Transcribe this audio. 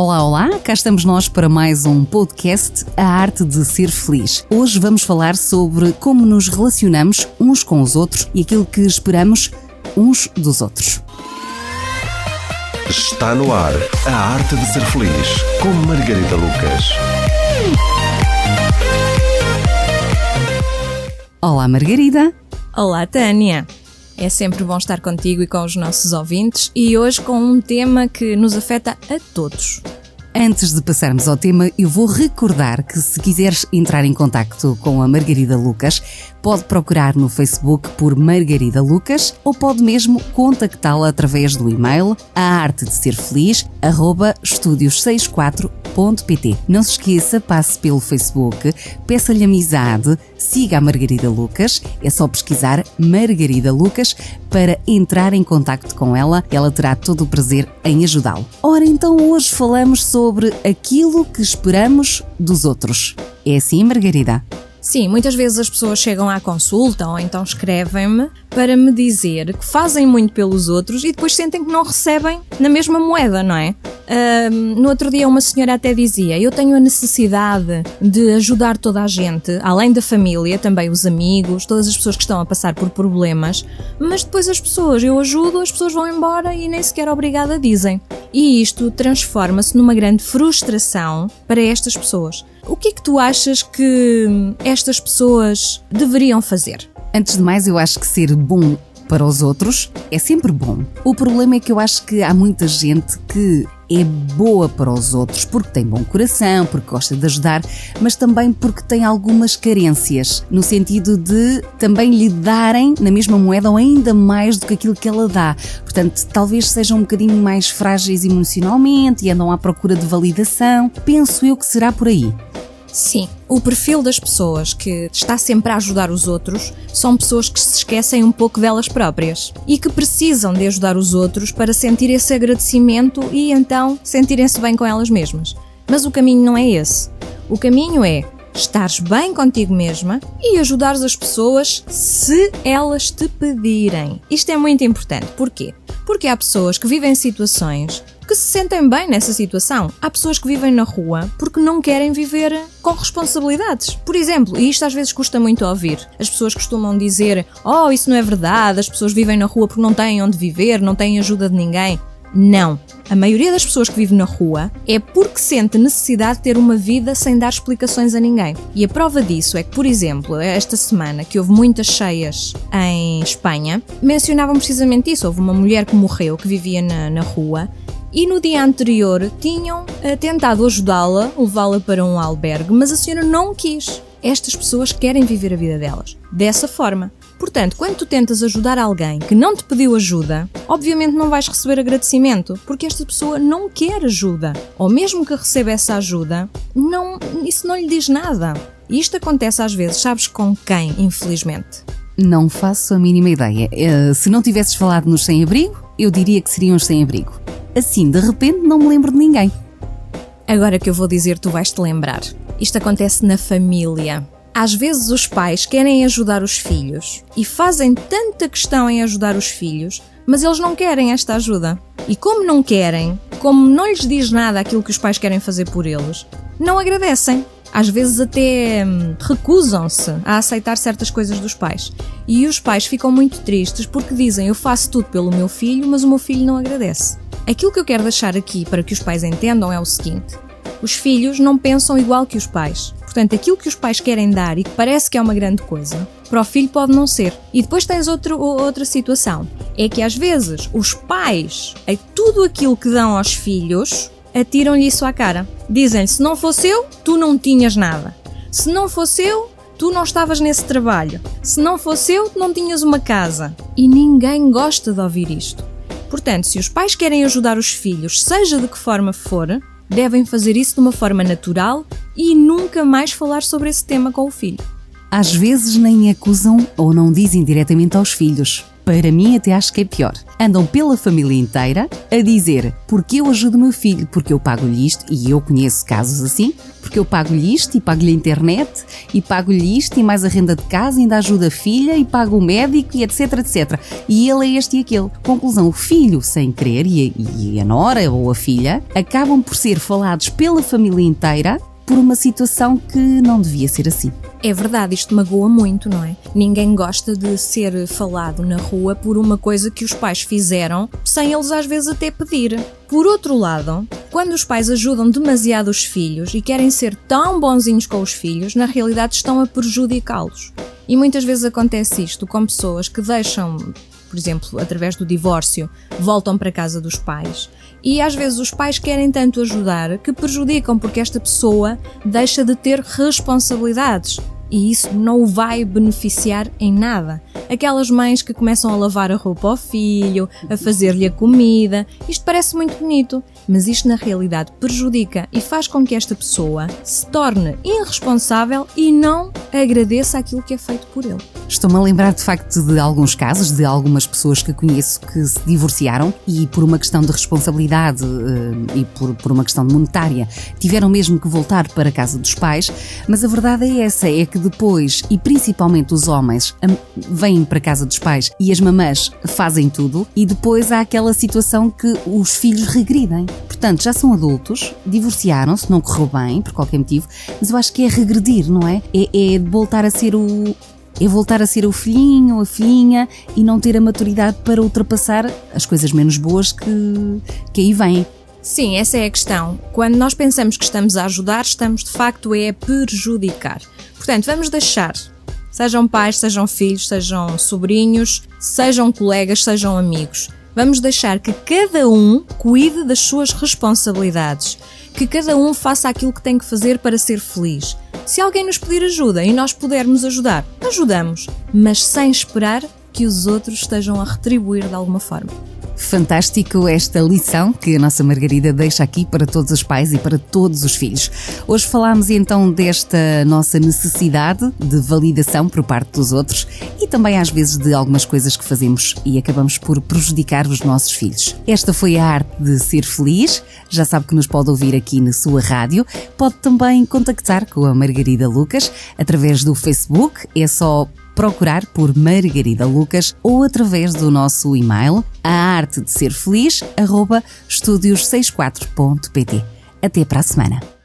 Olá, olá, cá estamos nós para mais um podcast A Arte de Ser Feliz. Hoje vamos falar sobre como nos relacionamos uns com os outros e aquilo que esperamos uns dos outros. Está no ar A Arte de Ser Feliz, com Margarida Lucas. Olá, Margarida. Olá, Tânia. É sempre bom estar contigo e com os nossos ouvintes e hoje com um tema que nos afeta a todos. Antes de passarmos ao tema, eu vou recordar que se quiseres entrar em contacto com a Margarida Lucas, pode procurar no Facebook por Margarida Lucas ou pode mesmo contactá-la através do e-mail a arte de ser feliz estudios64.pt. Não se esqueça, passe pelo Facebook, peça-lhe amizade, siga a Margarida Lucas, é só pesquisar Margarida Lucas para entrar em contacto com ela, ela terá todo o prazer em ajudá-lo. Ora, então hoje falamos sobre aquilo que esperamos dos outros. É assim, Margarida? Sim, muitas vezes as pessoas chegam à consulta ou então escrevem-me para me dizer que fazem muito pelos outros e depois sentem que não recebem na mesma moeda, não é? no outro dia, uma senhora até dizia: Eu tenho a necessidade de ajudar toda a gente, além da família, também os amigos, todas as pessoas que estão a passar por problemas, mas depois as pessoas, eu ajudo, as pessoas vão embora e nem sequer obrigada dizem. E isto transforma-se numa grande frustração para estas pessoas. O que é que tu achas que estas pessoas deveriam fazer? Antes de mais, eu acho que ser bom para os outros é sempre bom. O problema é que eu acho que há muita gente que é boa para os outros porque tem bom coração, porque gosta de ajudar, mas também porque tem algumas carências, no sentido de também lhe darem na mesma moeda ou ainda mais do que aquilo que ela dá. Portanto, talvez sejam um bocadinho mais frágeis emocionalmente e andam à procura de validação. Penso eu que será por aí. Sim, o perfil das pessoas que está sempre a ajudar os outros são pessoas que se esquecem um pouco delas próprias e que precisam de ajudar os outros para sentir esse agradecimento e então sentirem-se bem com elas mesmas. Mas o caminho não é esse. O caminho é estares bem contigo mesma e ajudares as pessoas se elas te pedirem. Isto é muito importante. Porquê? Porque há pessoas que vivem situações que se sentem bem nessa situação. Há pessoas que vivem na rua porque não querem viver com responsabilidades. Por exemplo, e isto às vezes custa muito ouvir, as pessoas costumam dizer: Oh, isso não é verdade, as pessoas vivem na rua porque não têm onde viver, não têm ajuda de ninguém. Não. A maioria das pessoas que vive na rua é porque sente necessidade de ter uma vida sem dar explicações a ninguém. E a prova disso é que, por exemplo, esta semana que houve muitas cheias em Espanha, mencionavam precisamente isso. Houve uma mulher que morreu, que vivia na, na rua, e no dia anterior tinham uh, tentado ajudá-la, levá-la para um albergue, mas a senhora não quis. Estas pessoas querem viver a vida delas dessa forma. Portanto, quando tu tentas ajudar alguém que não te pediu ajuda, obviamente não vais receber agradecimento, porque esta pessoa não quer ajuda. Ou mesmo que receba essa ajuda, não, isso não lhe diz nada. E isto acontece às vezes, sabes com quem, infelizmente? Não faço a mínima ideia. Uh, se não tivesses falado nos sem-abrigo, eu diria que seriam os sem-abrigo. Assim, de repente, não me lembro de ninguém. Agora que eu vou dizer, tu vais te lembrar. Isto acontece na família. Às vezes os pais querem ajudar os filhos e fazem tanta questão em ajudar os filhos, mas eles não querem esta ajuda. E como não querem, como não lhes diz nada aquilo que os pais querem fazer por eles, não agradecem. Às vezes até hum, recusam-se a aceitar certas coisas dos pais. E os pais ficam muito tristes porque dizem: Eu faço tudo pelo meu filho, mas o meu filho não agradece. Aquilo que eu quero deixar aqui para que os pais entendam é o seguinte: os filhos não pensam igual que os pais. Portanto, aquilo que os pais querem dar e que parece que é uma grande coisa, para o filho pode não ser. E depois tens outro, outra situação: é que às vezes os pais, a tudo aquilo que dão aos filhos, atiram-lhe isso à cara. Dizem-lhe: se não fosse eu, tu não tinhas nada. Se não fosse eu, tu não estavas nesse trabalho. Se não fosse eu, não tinhas uma casa. E ninguém gosta de ouvir isto. Portanto, se os pais querem ajudar os filhos, seja de que forma for, devem fazer isso de uma forma natural e nunca mais falar sobre esse tema com o filho. Às vezes nem acusam ou não dizem diretamente aos filhos, para mim até acho que é pior. Andam pela família inteira a dizer porque eu ajudo meu filho, porque eu pago-lhe isto, e eu conheço casos assim, porque eu pago-lhe isto e pago-lhe a internet e pago-lhe isto e mais a renda de casa, ainda ajuda a filha e pago o médico e etc, etc. E ele é este e aquele. Conclusão, o filho, sem querer, e a, e a nora ou a filha, acabam por ser falados pela família inteira por uma situação que não devia ser assim. É verdade, isto magoa muito, não é? Ninguém gosta de ser falado na rua por uma coisa que os pais fizeram sem eles às vezes até pedir. Por outro lado, quando os pais ajudam demasiado os filhos e querem ser tão bonzinhos com os filhos, na realidade estão a prejudicá-los. E muitas vezes acontece isto com pessoas que deixam por exemplo, através do divórcio, voltam para a casa dos pais. E às vezes os pais querem tanto ajudar que prejudicam porque esta pessoa deixa de ter responsabilidades e isso não o vai beneficiar em nada. Aquelas mães que começam a lavar a roupa ao filho, a fazer-lhe a comida, isto parece muito bonito, mas isto na realidade prejudica e faz com que esta pessoa se torne irresponsável e não agradeça aquilo que é feito por ele. Estou-me a lembrar de facto de alguns casos, de algumas pessoas que conheço que se divorciaram e por uma questão de responsabilidade eh, e por, por uma questão monetária tiveram mesmo que voltar para a casa dos pais, mas a verdade é essa, é que que depois, e principalmente os homens, vêm para casa dos pais e as mamãs fazem tudo, e depois há aquela situação que os filhos regridem. Portanto, já são adultos, divorciaram-se, não correu bem, por qualquer motivo, mas eu acho que é regredir, não é? É, é voltar a ser o, é voltar a ser o filhinho, a filhinha e não ter a maturidade para ultrapassar as coisas menos boas que, que aí vêm. Sim, essa é a questão. Quando nós pensamos que estamos a ajudar, estamos de facto é a prejudicar. Portanto, vamos deixar, sejam pais, sejam filhos, sejam sobrinhos, sejam colegas, sejam amigos, vamos deixar que cada um cuide das suas responsabilidades, que cada um faça aquilo que tem que fazer para ser feliz. Se alguém nos pedir ajuda e nós pudermos ajudar, ajudamos, mas sem esperar que os outros estejam a retribuir de alguma forma. Fantástico esta lição que a nossa Margarida deixa aqui para todos os pais e para todos os filhos. Hoje falámos então desta nossa necessidade de validação por parte dos outros e também às vezes de algumas coisas que fazemos e acabamos por prejudicar os nossos filhos. Esta foi a arte de ser feliz. Já sabe que nos pode ouvir aqui na sua rádio. Pode também contactar com a Margarida Lucas através do Facebook. É só procurar por Margarida Lucas ou através do nosso e-mail a arte de ser feliz arroba estúdios64.pt. Até para a semana.